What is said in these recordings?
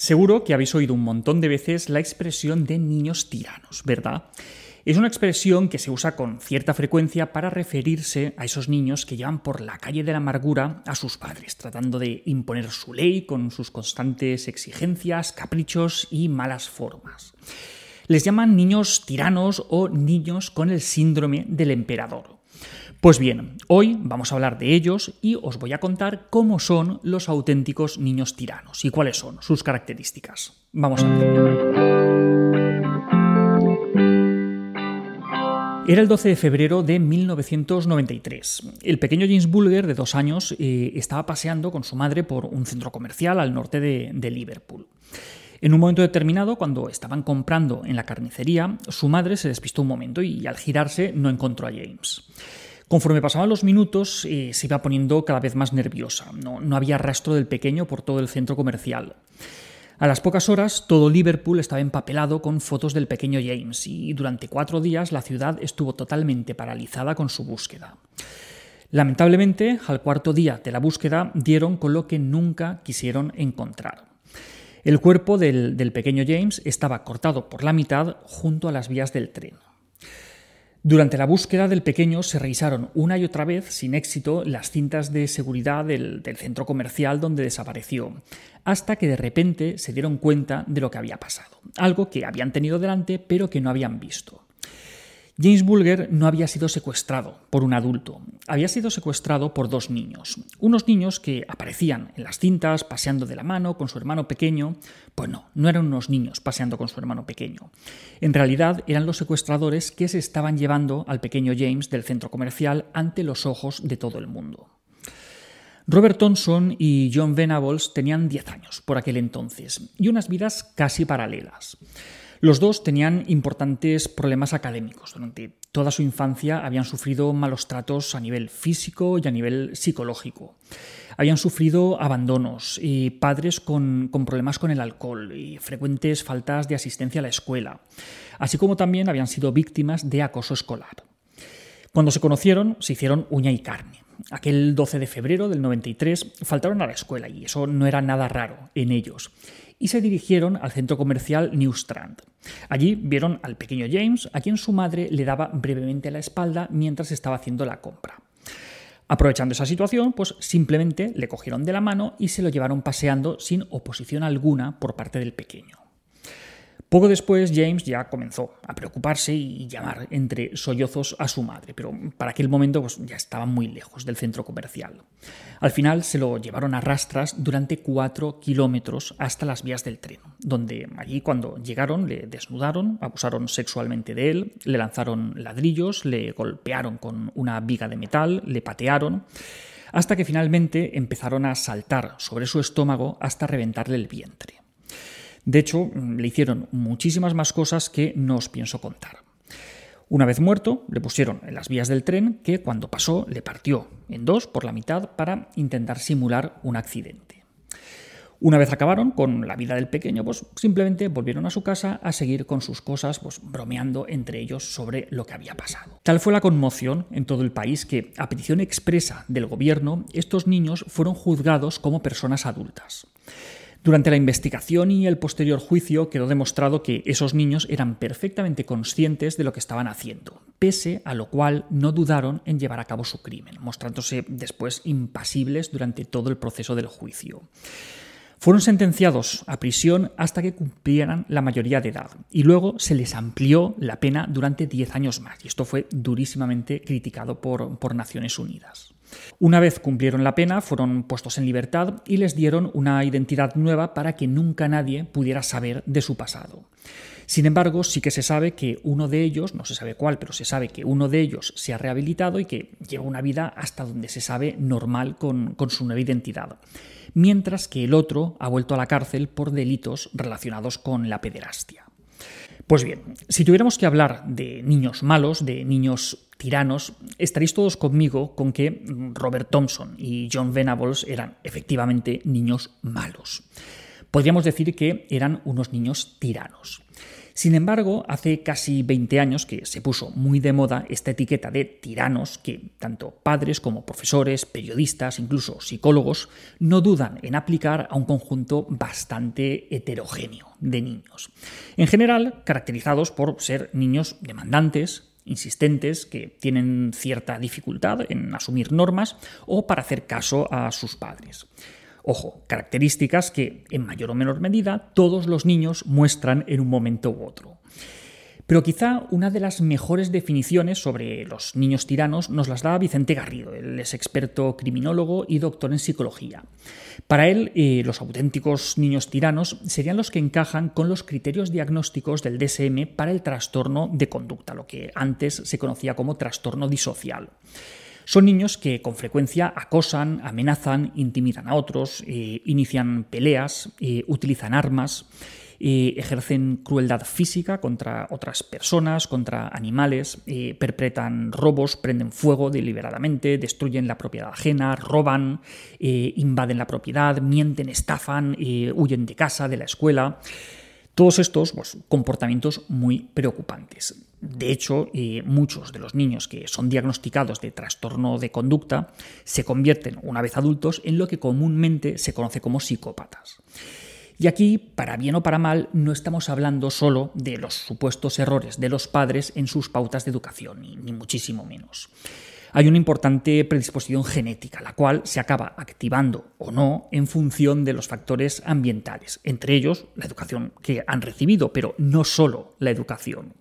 Seguro que habéis oído un montón de veces la expresión de niños tiranos, ¿verdad? Es una expresión que se usa con cierta frecuencia para referirse a esos niños que llevan por la calle de la amargura a sus padres, tratando de imponer su ley con sus constantes exigencias, caprichos y malas formas. Les llaman niños tiranos o niños con el síndrome del emperador. Pues bien, hoy vamos a hablar de ellos y os voy a contar cómo son los auténticos niños tiranos y cuáles son sus características. Vamos a ver. Era el 12 de febrero de 1993. El pequeño James Bulger, de dos años, eh, estaba paseando con su madre por un centro comercial al norte de, de Liverpool. En un momento determinado, cuando estaban comprando en la carnicería, su madre se despistó un momento y al girarse no encontró a James. Conforme pasaban los minutos, eh, se iba poniendo cada vez más nerviosa. No, había rastro del pequeño por todo el centro comercial. A las pocas horas, todo Liverpool estaba empapelado con fotos del pequeño James y durante cuatro días la ciudad estuvo totalmente paralizada con su búsqueda. Lamentablemente, al cuarto día de la búsqueda dieron con lo que nunca quisieron encontrar. El cuerpo del pequeño James estaba cortado por la mitad junto a las vías del tren. Durante la búsqueda del pequeño se revisaron una y otra vez, sin éxito, las cintas de seguridad del, centro comercial donde desapareció, hasta que de repente se dieron cuenta de lo que había pasado, algo que habían tenido delante pero que no habían visto. James Bulger no había sido secuestrado por un adulto, había sido secuestrado por dos niños. Unos niños que aparecían en las cintas paseando de la mano con su hermano pequeño. Pues no, no eran unos niños paseando con su hermano pequeño. En realidad eran los secuestradores que se estaban llevando al pequeño James del centro comercial ante los ojos de todo el mundo. Robert Thompson y John Venables tenían 10 años por aquel entonces y unas vidas casi paralelas. Los dos tenían importantes problemas académicos. Durante toda su infancia habían sufrido malos tratos a nivel físico y a nivel psicológico. Habían sufrido abandonos y padres con, con problemas con el alcohol y frecuentes faltas de asistencia a la escuela, así como también habían sido víctimas de acoso escolar. Cuando se conocieron, se hicieron uña y carne. Aquel 12 de febrero del 93 faltaron a la escuela y eso no era nada raro en ellos y se dirigieron al centro comercial New Strand. Allí vieron al pequeño James, a quien su madre le daba brevemente la espalda mientras estaba haciendo la compra. Aprovechando esa situación, pues simplemente le cogieron de la mano y se lo llevaron paseando sin oposición alguna por parte del pequeño. Poco después James ya comenzó a preocuparse y llamar entre sollozos a su madre, pero para aquel momento pues, ya estaba muy lejos del centro comercial. Al final se lo llevaron a rastras durante cuatro kilómetros hasta las vías del tren, donde allí cuando llegaron le desnudaron, abusaron sexualmente de él, le lanzaron ladrillos, le golpearon con una viga de metal, le patearon hasta que finalmente empezaron a saltar sobre su estómago hasta reventarle el vientre. De hecho, le hicieron muchísimas más cosas que no os pienso contar. Una vez muerto, le pusieron en las vías del tren que cuando pasó le partió en dos por la mitad para intentar simular un accidente. Una vez acabaron con la vida del pequeño, pues simplemente volvieron a su casa a seguir con sus cosas, pues bromeando entre ellos sobre lo que había pasado. Tal fue la conmoción en todo el país que, a petición expresa del gobierno, estos niños fueron juzgados como personas adultas. Durante la investigación y el posterior juicio quedó demostrado que esos niños eran perfectamente conscientes de lo que estaban haciendo, pese a lo cual no dudaron en llevar a cabo su crimen, mostrándose después impasibles durante todo el proceso del juicio. Fueron sentenciados a prisión hasta que cumplieran la mayoría de edad y luego se les amplió la pena durante 10 años más y esto fue durísimamente criticado por, por Naciones Unidas. Una vez cumplieron la pena, fueron puestos en libertad y les dieron una identidad nueva para que nunca nadie pudiera saber de su pasado. Sin embargo, sí que se sabe que uno de ellos, no se sabe cuál, pero se sabe que uno de ellos se ha rehabilitado y que lleva una vida hasta donde se sabe normal con, con su nueva identidad, mientras que el otro ha vuelto a la cárcel por delitos relacionados con la pederastia. Pues bien, si tuviéramos que hablar de niños malos, de niños tiranos, estaréis todos conmigo con que Robert Thompson y John Venables eran efectivamente niños malos. Podríamos decir que eran unos niños tiranos. Sin embargo, hace casi 20 años que se puso muy de moda esta etiqueta de tiranos que tanto padres como profesores, periodistas, incluso psicólogos, no dudan en aplicar a un conjunto bastante heterogéneo de niños. En general, caracterizados por ser niños demandantes, insistentes, que tienen cierta dificultad en asumir normas o para hacer caso a sus padres. Ojo, características que en mayor o menor medida todos los niños muestran en un momento u otro. Pero quizá una de las mejores definiciones sobre los niños tiranos nos las da Vicente Garrido, el es experto criminólogo y doctor en psicología. Para él, eh, los auténticos niños tiranos serían los que encajan con los criterios diagnósticos del DSM para el trastorno de conducta, lo que antes se conocía como trastorno disocial. Son niños que con frecuencia acosan, amenazan, intimidan a otros, eh, inician peleas, eh, utilizan armas, eh, ejercen crueldad física contra otras personas, contra animales, perpetran robos, prenden fuego deliberadamente, destruyen la propiedad ajena, roban, invaden la propiedad, mienten, estafan, huyen de casa, de la escuela. Todos estos pues, comportamientos muy preocupantes. De hecho, eh, muchos de los niños que son diagnosticados de trastorno de conducta se convierten, una vez adultos, en lo que comúnmente se conoce como psicópatas. Y aquí, para bien o para mal, no estamos hablando solo de los supuestos errores de los padres en sus pautas de educación, ni muchísimo menos hay una importante predisposición genética, la cual se acaba activando o no en función de los factores ambientales, entre ellos la educación que han recibido, pero no solo la educación.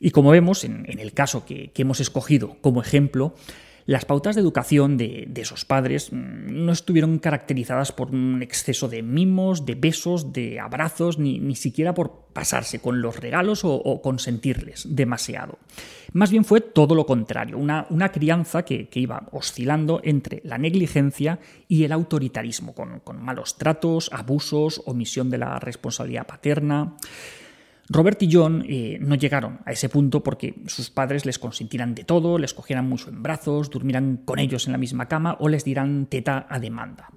Y como vemos en, el caso que hemos escogido como ejemplo, las pautas de educación de, esos padres mm, no estuvieron caracterizadas por un exceso de mimos, de besos, de abrazos, ni, siquiera por pasarse con los regalos o, consentirles demasiado. Más bien fue todo lo contrario, una, crianza que, iba oscilando entre la negligencia y el autoritarismo, con malos tratos, abusos, omisión de la responsabilidad paterna. Robert y John eh, no llegaron a ese punto porque sus padres les consintieran de todo, les cogieran mucho en brazos, durmieran con ellos en la misma cama o les dieran teta a demanda.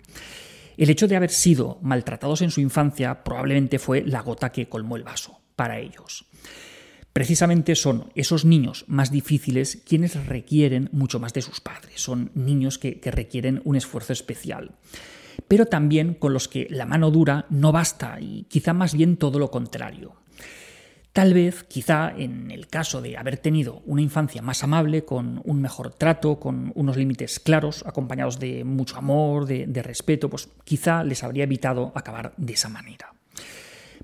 El hecho de haber sido maltratados en su infancia probablemente fue la gota que colmó el vaso para ellos. Precisamente son esos niños más difíciles quienes requieren mucho más de sus padres, son niños que requieren un esfuerzo especial pero también con los que la mano dura no basta y quizá más bien todo lo contrario. Tal vez, quizá, en el caso de haber tenido una infancia más amable, con un mejor trato, con unos límites claros, acompañados de mucho amor, de, respeto, pues quizá les habría evitado acabar de esa manera.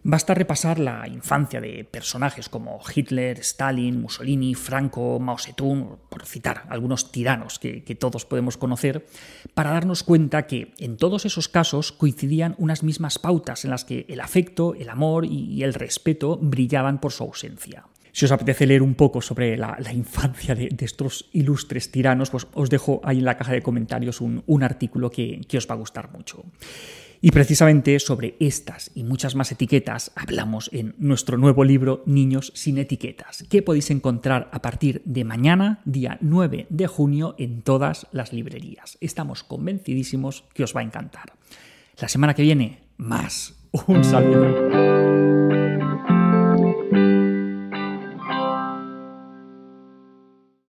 Basta repasar la infancia de personajes como Hitler, Stalin, Mussolini, Franco, Mao Zedong, por citar algunos tiranos que, todos podemos conocer, para darnos cuenta que en todos esos casos coincidían unas mismas pautas en las que el afecto, el amor y el respeto brillaban por su ausencia. Si os apetece leer un poco sobre la, infancia de, estos ilustres tiranos, pues os dejo ahí en la caja de comentarios un, artículo que os va a gustar mucho. Y precisamente sobre estas y muchas más etiquetas hablamos en nuestro nuevo libro Niños sin etiquetas, que podéis encontrar a partir de mañana, día 9 de junio, en todas las librerías. Estamos convencidísimos que os va a encantar. La semana que viene, más. Un saludo.